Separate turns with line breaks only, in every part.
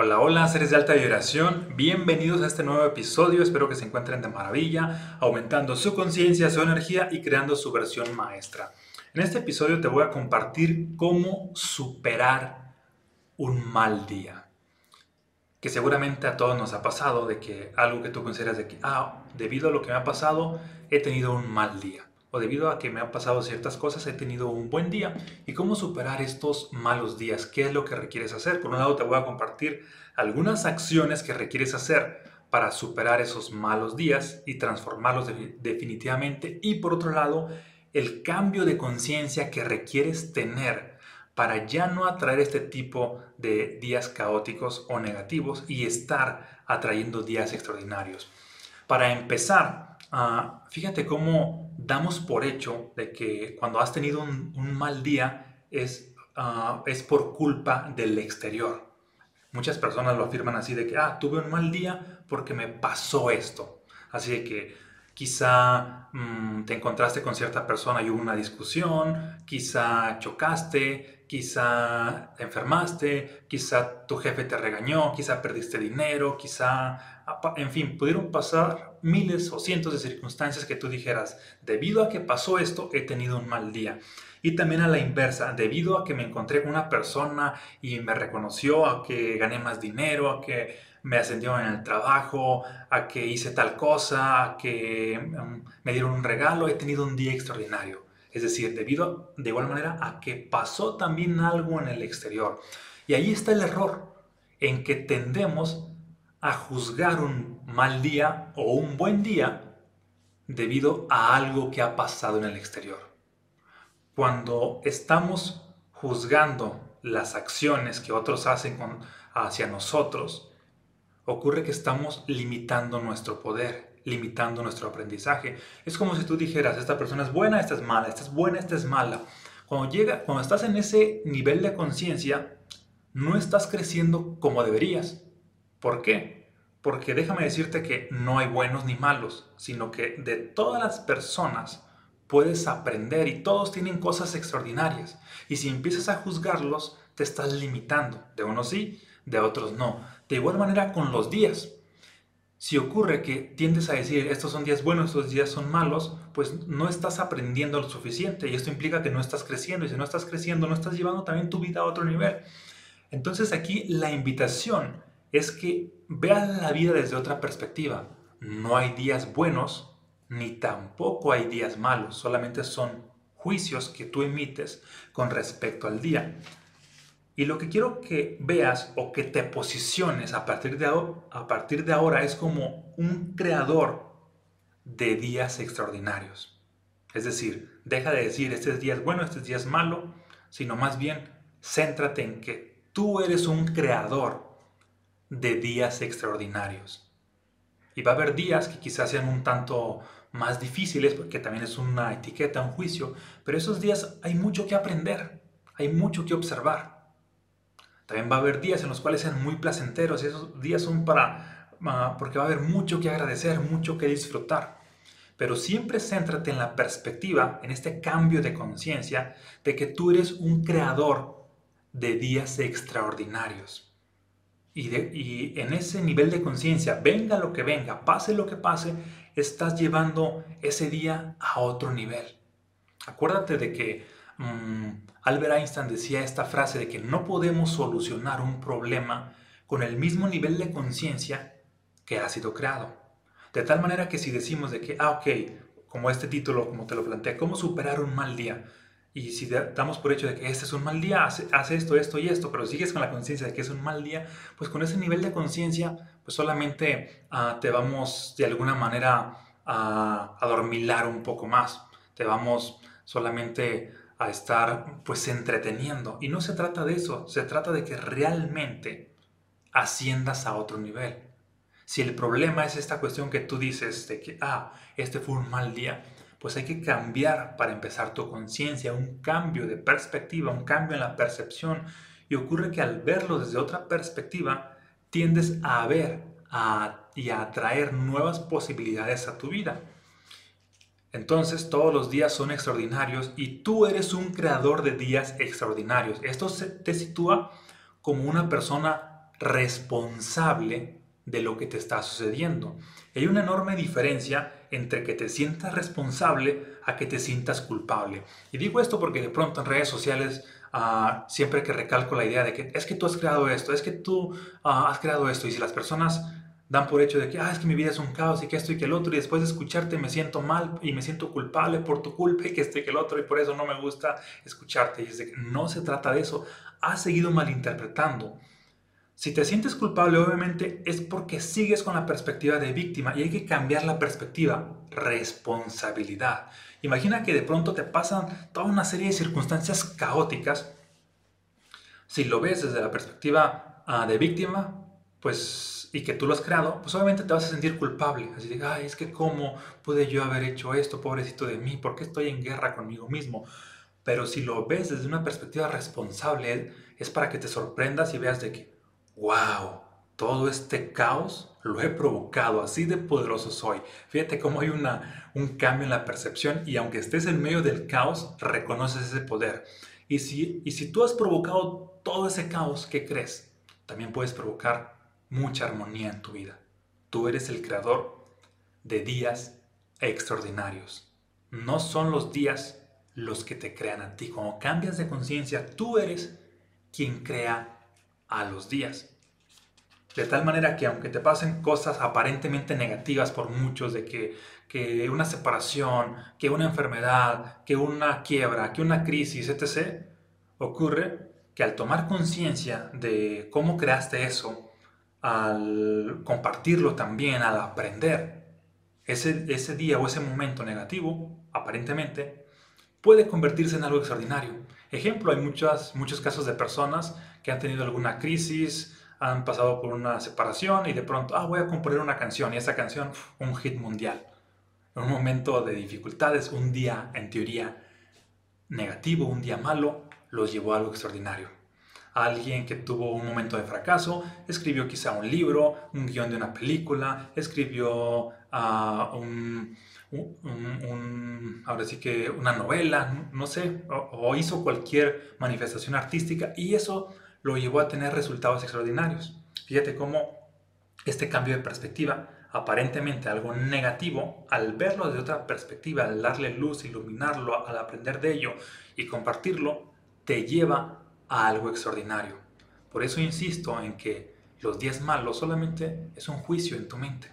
Hola, hola, seres de alta vibración, bienvenidos a este nuevo episodio, espero que se encuentren de maravilla, aumentando su conciencia, su energía y creando su versión maestra. En este episodio te voy a compartir cómo superar un mal día. Que seguramente a todos nos ha pasado de que algo que tú consideras de que, ah, debido a lo que me ha pasado, he tenido un mal día o debido a que me han pasado ciertas cosas he tenido un buen día y cómo superar estos malos días, qué es lo que requieres hacer. Por un lado te voy a compartir algunas acciones que requieres hacer para superar esos malos días y transformarlos definitivamente y por otro lado el cambio de conciencia que requieres tener para ya no atraer este tipo de días caóticos o negativos y estar atrayendo días extraordinarios. Para empezar, ah, fíjate cómo damos por hecho de que cuando has tenido un, mal día es, ah, es por culpa del exterior. Muchas personas lo afirman así de que, ah, tuve un mal día porque me pasó esto. Así de que quizá mm, te encontraste con cierta persona y hubo una discusión, quizá chocaste, quizá te enfermaste, quizá tu jefe te regañó, quizá perdiste dinero, quizá en fin, pudieron pasar miles o cientos de circunstancias que tú dijeras, debido a que pasó esto, he tenido un mal día. Y también a la inversa, debido a que me encontré con una persona y me reconoció, a que gané más dinero, a que me ascendió en el trabajo, a que hice tal cosa, a que mm, me dieron un regalo, he tenido un día extraordinario. Es decir, debido de igual manera a que pasó también algo en el exterior. Y ahí está el error, en que tendemos a juzgar un mal día o un buen día debido a algo que ha pasado en el exterior. Cuando estamos juzgando las acciones que otros hacen hacia nosotros, ocurre que estamos limitando nuestro poder, limitando nuestro aprendizaje. Es como si tú dijeras, esta persona es buena, esta es mala, esta es buena, esta es mala. Cuando, llega, cuando estás en ese nivel de conciencia, no estás creciendo como deberías. ¿Por qué? Porque déjame decirte que no hay buenos ni malos, sino que de todas las personas puedes aprender y todos tienen cosas extraordinarias. Y si empiezas a juzgarlos, te estás limitando. De unos sí, de otros no. De igual manera con los días. Si ocurre que tiendes a decir estos son días buenos, estos días son malos, pues no estás aprendiendo lo suficiente y esto implica que no estás creciendo y si no estás creciendo no estás llevando también tu vida a otro nivel. Entonces aquí la invitación es que veas la vida desde otra perspectiva. No hay días buenos ni tampoco hay días malos, solamente son juicios que tú emites con respecto al día. Y lo que quiero que veas o que te posiciones a partir de, a partir de ahora es como un creador de días extraordinarios. Es decir, deja de decir este día es bueno, este día es malo, sino más bien céntrate en que tú eres un creador de días extraordinarios. Y va a haber días que quizás sean un tanto más difíciles, porque también es una etiqueta, un juicio, pero esos días hay mucho que aprender, hay mucho que observar. También va a haber días en los cuales sean muy placenteros, y esos días son para, ah, porque va a haber mucho que agradecer, mucho que disfrutar. Pero siempre céntrate en la perspectiva, en este cambio de conciencia, de que tú eres un creador de días extraordinarios. Y, en ese nivel de conciencia, venga lo que venga, pase lo que pase, estás llevando ese día a otro nivel. Acuérdate de que mm, Albert Einstein decía esta frase de que no podemos solucionar un problema con el mismo nivel de conciencia que ha sido creado. De tal manera que si decimos de que, ah, ok, como este título, como te lo planteé, ¿cómo superar un mal día? Y si damos por hecho de que este es un mal día, hace, esto, esto y esto, pero sigues con la conciencia de que es un mal día, pues con ese nivel de conciencia, pues solamente ah, te vamos de alguna manera a adormilar un poco más. Te vamos solamente a estar pues entreteniendo. Y no se trata de eso, se trata de que realmente asciendas a otro nivel. Si el problema es esta cuestión que tú dices de que, ah, este fue un mal día, pues hay que cambiar para empezar tu conciencia, un cambio de perspectiva, un cambio en la percepción. Y ocurre que al verlo desde otra perspectiva, tiendes a ver y a atraer nuevas posibilidades a tu vida. Entonces todos los días son extraordinarios y tú eres un creador de días extraordinarios. Esto te sitúa como una persona responsable de lo que te está sucediendo. Hay una enorme diferencia entre que te sientas responsable a que te sientas culpable. Y digo esto porque de pronto en redes sociales ah, siempre que recalco la idea de que es que tú has creado esto, es que tú ah, has creado esto, y si las personas dan por hecho de que, ah, es que mi vida es un caos y que esto y que el otro, y después de escucharte me siento mal y me siento culpable por tu culpa y que esto que el otro, y por eso no me gusta escucharte. Y es de que no se trata de eso, has seguido malinterpretando. Si te sientes culpable, obviamente es porque sigues con la perspectiva de víctima y hay que cambiar la perspectiva, responsabilidad. Imagina que de pronto te pasan toda una serie de circunstancias caóticas. Si lo ves desde la perspectiva ah, de víctima, pues y que tú lo has creado, pues obviamente te vas a sentir culpable. Así de, ay, es que cómo pude yo haber hecho esto, pobrecito de mí, ¿por qué estoy en guerra conmigo mismo? Pero si lo ves desde una perspectiva responsable, es para que te sorprendas y veas de que, wow, todo este caos lo he provocado, así de poderoso soy. Fíjate cómo hay una, un cambio en la percepción y aunque estés en medio del caos, reconoces ese poder. Y si, y si tú has provocado todo ese caos, ¿qué crees? También puedes provocar mucha armonía en tu vida. Tú eres el creador de días extraordinarios. No son los días los que te crean a ti. Como cambias de conciencia, tú eres quien crea a los días. De tal manera que aunque te pasen cosas aparentemente negativas por muchos, de que, que una separación, que una enfermedad, que una quiebra, que una crisis, etc., ocurre que al tomar conciencia de cómo creaste eso, al compartirlo también, al aprender, ese, ese día o ese momento negativo, aparentemente, puede convertirse en algo extraordinario. Ejemplo, hay muchas, muchos casos de personas que han tenido alguna crisis, han pasado por una separación y de pronto, ah, voy a componer una canción y esa canción, un hit mundial. En un momento de dificultades, un día en teoría negativo, un día malo, los llevó a algo extraordinario alguien que tuvo un momento de fracaso, escribió quizá un libro, un guion de una película, escribió ah, un, ahora sí que una novela, no sé, o, hizo cualquier manifestación artística y eso lo llevó a tener resultados extraordinarios. Fíjate cómo este cambio de perspectiva, aparentemente algo negativo, al verlo desde otra perspectiva, al darle luz, iluminarlo, al aprender de ello y compartirlo, te lleva a algo extraordinario. Por eso insisto en que los días malos solamente es un juicio en tu mente.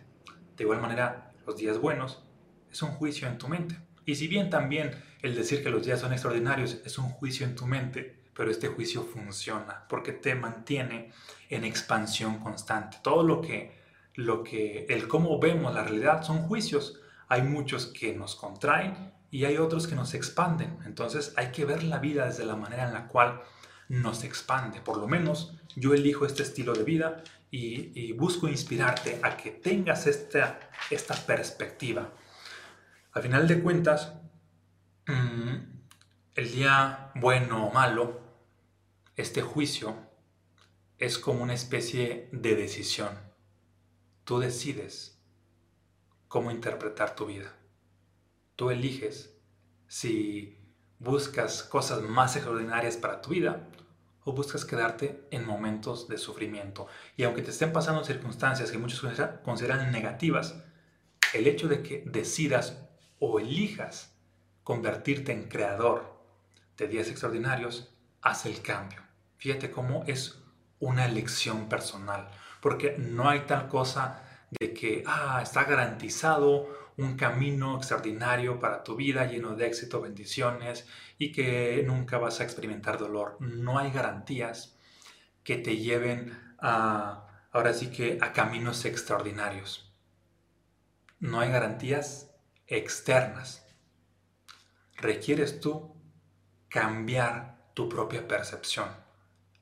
De igual manera, los días buenos es un juicio en tu mente. Y si bien también el decir que los días son extraordinarios es un juicio en tu mente, pero este juicio funciona porque te mantiene en expansión constante. Todo lo que, lo que, el cómo vemos la realidad son juicios. Hay muchos que nos contraen y hay otros que nos expanden. Entonces hay que ver la vida desde la manera en la cual nos expande. Por lo menos yo elijo este estilo de vida y, busco inspirarte a que tengas esta, esta perspectiva. Al final de cuentas, mm, el día bueno o malo, este juicio es como una especie de decisión. Tú decides cómo interpretar tu vida. Tú eliges si buscas cosas más extraordinarias para tu vida o buscas quedarte en momentos de sufrimiento. Y aunque te estén pasando circunstancias que muchos consideran negativas, el hecho de que decidas o elijas convertirte en creador de días extraordinarios hace el cambio. Fíjate cómo es una elección personal, porque no hay tal cosa de que ah, está garantizado un camino extraordinario para tu vida, lleno de éxito, bendiciones y que nunca vas a experimentar dolor. No hay garantías que te lleven a, ahora sí que, a caminos extraordinarios. No hay garantías externas. Requieres tú cambiar tu propia percepción.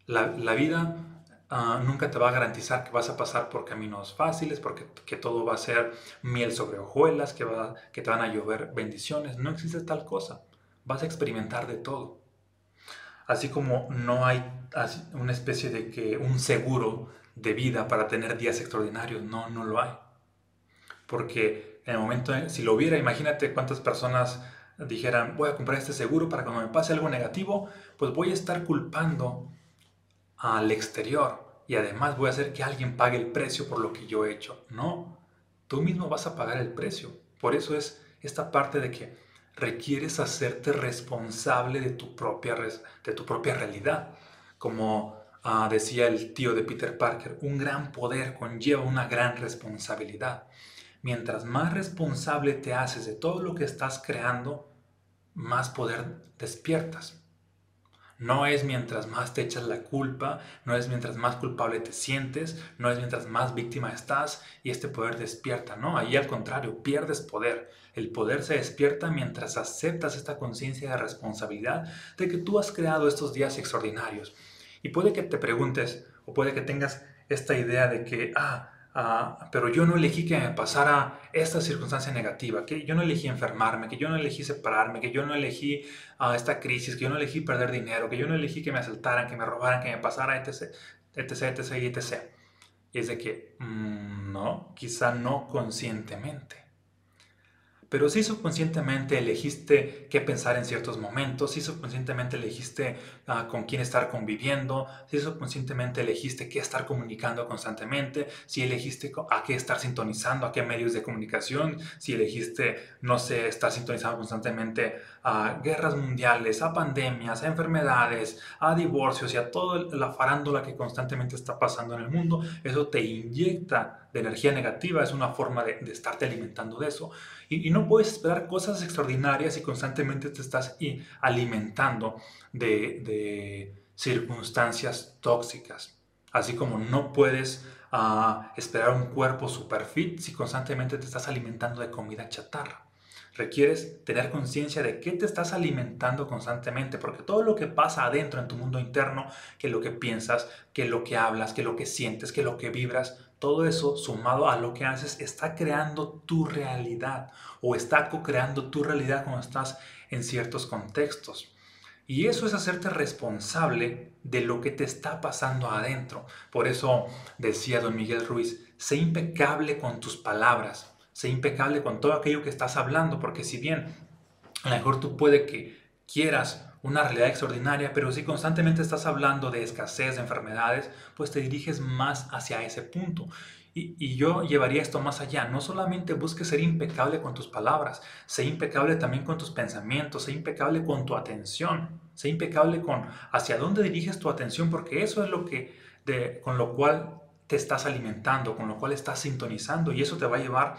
La, la vida Ah, nunca te va a garantizar que vas a pasar por caminos fáciles, porque que todo va a ser miel sobre hojuelas, que, va, que te van a llover bendiciones. No existe tal cosa. Vas a experimentar de todo. Así como no hay una especie de que un seguro de vida para tener días extraordinarios, no, no lo hay. Porque en el momento, si lo hubiera, imagínate cuántas personas dijeran, voy a comprar este seguro para cuando me pase algo negativo, pues voy a estar culpando al exterior y además voy a hacer que alguien pague el precio por lo que yo he hecho. No, tú mismo vas a pagar el precio. Por eso es esta parte de que requieres hacerte responsable de tu propia, de tu propia realidad. Como ah, decía el tío de Peter Parker, un gran poder conlleva una gran responsabilidad. Mientras más responsable te haces de todo lo que estás creando, más poder despiertas. No es mientras más te echas la culpa, no es mientras más culpable te sientes, no es mientras más víctima estás y este poder despierta, no, ahí al contrario, pierdes poder. El poder se despierta mientras aceptas esta conciencia de responsabilidad de que tú has creado estos días extraordinarios. Y puede que te preguntes o puede que tengas esta idea de que, ah, Ah, pero yo no elegí que me pasara esta circunstancia negativa, que yo no elegí enfermarme, que yo no elegí separarme, que yo no elegí uh, esta crisis, que yo no elegí perder dinero, que yo no elegí que me asaltaran, que me robaran, que me pasara, etc., etc., etc., etc. Y es de que, mm, no, quizá no conscientemente. Pero si subconscientemente elegiste qué pensar en ciertos momentos, si subconscientemente elegiste ah, con quién estar conviviendo, si subconscientemente elegiste qué estar comunicando constantemente, si elegiste a qué estar sintonizando, a qué medios de comunicación, si elegiste, no sé, estar sintonizando constantemente a guerras mundiales, a pandemias, a enfermedades, a divorcios y a toda la farándula que constantemente está pasando en el mundo, eso te inyecta de energía negativa, es una forma de, de estarte alimentando de eso. Y, no puedes esperar cosas extraordinarias y constantemente te estás alimentando de, circunstancias tóxicas. Así como no puedes ah, esperar un cuerpo super fit si constantemente te estás alimentando de comida chatarra. Requieres tener conciencia de qué te estás alimentando constantemente, porque todo lo que pasa adentro en tu mundo interno, que lo que piensas, que lo que hablas, que lo que sientes, que lo que vibras, todo eso sumado a lo que haces está creando tu realidad o está co-creando tu realidad cuando estás en ciertos contextos. Y eso es hacerte responsable de lo que te está pasando adentro. Por eso decía don Miguel Ruiz, sé impecable con tus palabras, sé impecable con todo aquello que estás hablando, porque si bien a lo mejor tú puede que quieras una realidad extraordinaria, pero si constantemente estás hablando de escasez, de enfermedades, pues te diriges más hacia ese punto. Y, yo llevaría esto más allá. No solamente busques ser impecable con tus palabras, sé impecable también con tus pensamientos, sé impecable con tu atención, sé impecable con hacia dónde diriges tu atención, porque eso es lo que, de, con lo cual te estás alimentando, con lo cual estás sintonizando y eso te va a llevar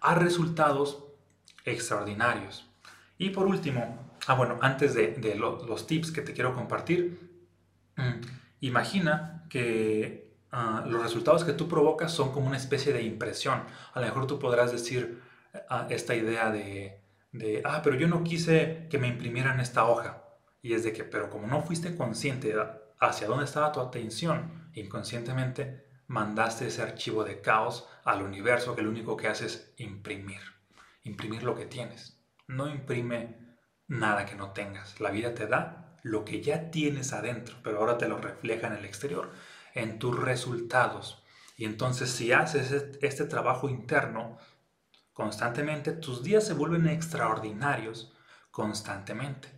a resultados extraordinarios. Y por último, Ah, bueno, antes de, los tips que te quiero compartir, mm, imagina que ah, los resultados que tú provocas son como una especie de impresión. A lo mejor tú podrás decir ah, esta idea de, de, ah, pero yo no quise que me imprimieran esta hoja. Y es de que, pero como no fuiste consciente hacia dónde estaba tu atención, inconscientemente mandaste ese archivo de caos al universo que lo único que hace es imprimir, imprimir lo que tienes. No imprime nada que no tengas. La vida te da lo que ya tienes adentro, pero ahora te lo refleja en el exterior, en tus resultados. Y entonces si haces este trabajo interno constantemente, tus días se vuelven extraordinarios constantemente.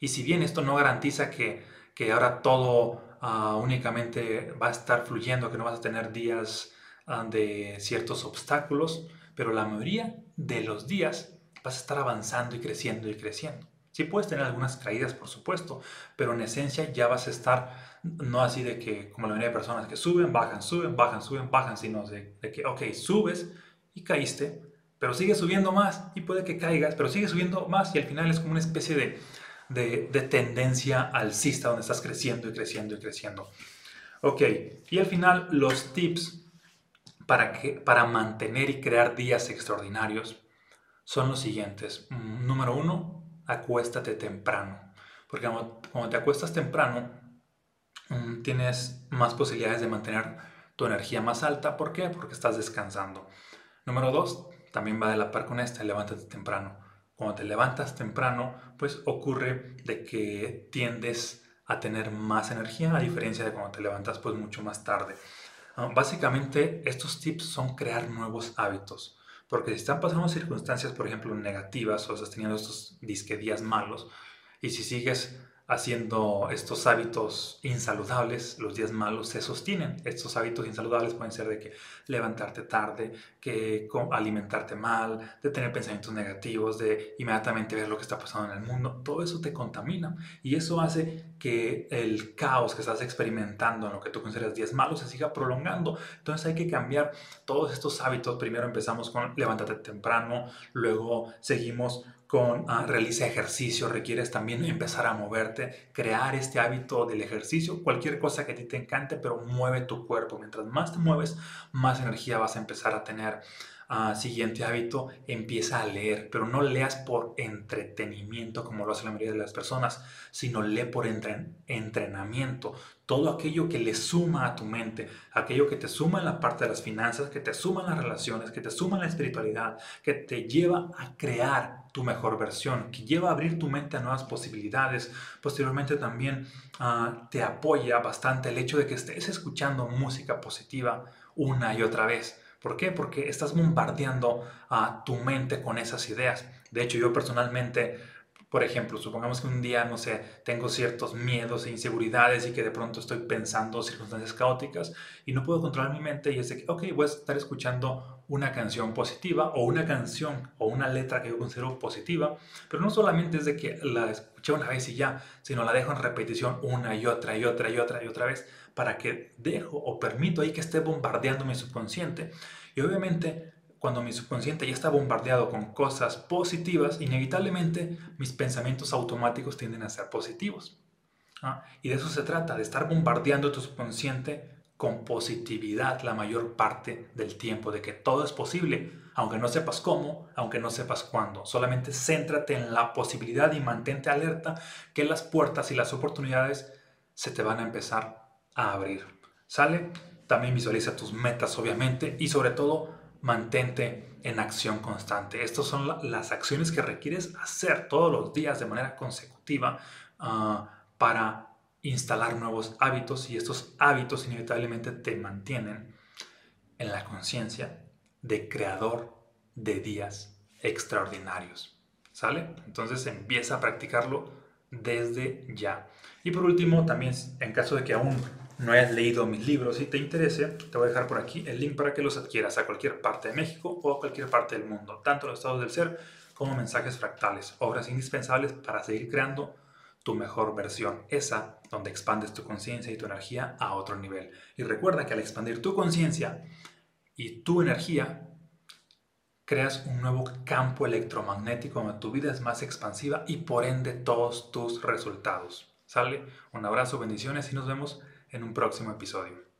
Y si bien esto no garantiza que, ahora todo ah, únicamente va a estar fluyendo, que no vas a tener días ah, de ciertos obstáculos, pero la mayoría de los días vas a estar avanzando y creciendo y creciendo. Sí puedes tener algunas caídas, por supuesto, pero en esencia ya vas a estar no así de que, como la mayoría de personas que suben, bajan, suben, bajan, suben, bajan, sino de, que, ok, subes y caíste, pero sigues subiendo más y puede que caigas, pero sigues subiendo más y al final es como una especie de, de, de tendencia alcista donde estás creciendo y creciendo y creciendo. Ok, y al final los tips para, que, para mantener y crear días extraordinarios son los siguientes. Número uno, acuéstate temprano. Porque cuando te acuestas temprano, mm, tienes más posibilidades de mantener tu energía más alta. ¿Por qué? Porque estás descansando. Número dos, también va de la par con esta, levántate temprano. Cuando te levantas temprano, pues ocurre de que tiendes a tener más energía a diferencia de cuando te levantas pues mucho más tarde. Ah, básicamente estos tips son crear nuevos hábitos. Porque si están pasando circunstancias, por ejemplo, negativas o estás teniendo estos disque días malos, y si sigues haciendo estos hábitos insaludables, los días malos se sostienen. Estos hábitos insaludables pueden ser de que levantarte tarde, que alimentarte mal, de tener pensamientos negativos, de inmediatamente ver lo que está pasando en el mundo. Todo eso te contamina y eso hace que el caos que estás experimentando en lo que tú consideras días malos se siga prolongando. Entonces hay que cambiar todos estos hábitos. Primero empezamos con levántate temprano, luego seguimos con ah, realiza ejercicio, requieres también empezar a moverte, crear este hábito del ejercicio, cualquier cosa que a ti te encante, pero mueve tu cuerpo. Mientras más te mueves, más energía vas a empezar a tener. Ah, siguiente hábito, empieza a leer, pero no leas por entretenimiento como lo hace la mayoría de las personas, sino lee por entrenamiento. Todo aquello que le suma a tu mente, aquello que te suma en la parte de las finanzas, que te suma en las relaciones, que te suma en la espiritualidad, que te lleva a crear tu mejor versión, que lleva a abrir tu mente a nuevas posibilidades. Posteriormente también ah, te apoya bastante el hecho de que estés escuchando música positiva una y otra vez. ¿Por qué? Porque estás bombardeando a tu mente con esas ideas. De hecho, yo personalmente, por ejemplo, supongamos que un día, no sé, tengo ciertos miedos e inseguridades y que de pronto estoy pensando circunstancias caóticas y no puedo controlar mi mente y es de que, ok, voy a estar escuchando una canción positiva o una canción o una letra que yo considero positiva, pero no solamente es de que la escuché una vez y ya, sino la dejo en repetición una y otra y otra y otra y otra vez para que dejo o permito ahí que esté bombardeando mi subconsciente. Y obviamente cuando mi subconsciente ya está bombardeado con cosas positivas, inevitablemente mis pensamientos automáticos tienden a ser positivos. Y de eso se trata, de estar bombardeando tu subconsciente con positividad la mayor parte del tiempo, de que todo es posible, aunque no sepas cómo, aunque no sepas cuándo. Solamente céntrate en la posibilidad y mantente alerta que las puertas y las oportunidades se te van a empezar a abrir. ¿Sale? También visualiza tus metas, obviamente, y sobre todo mantente en acción constante. Estas son las acciones que requieres hacer todos los días de manera consecutiva ah, para instalar nuevos hábitos y estos hábitos inevitablemente te mantienen en la conciencia de creador de días extraordinarios. ¿Sale? Entonces empieza a practicarlo desde ya. Y por último, también en caso de que aún no hayas leído mis libros y te interese, te voy a dejar por aquí el link para que los adquieras a cualquier parte de México o a cualquier parte del mundo, tanto los estados del ser como mensajes fractales, obras indispensables para seguir creando tu mejor versión, esa donde expandes tu conciencia y tu energía a otro nivel. Y recuerda que al expandir tu conciencia y tu energía, creas un nuevo campo electromagnético donde tu vida es más expansiva y por ende todos tus resultados. ¿Sale? Un abrazo, bendiciones y nos vemos en un próximo episodio.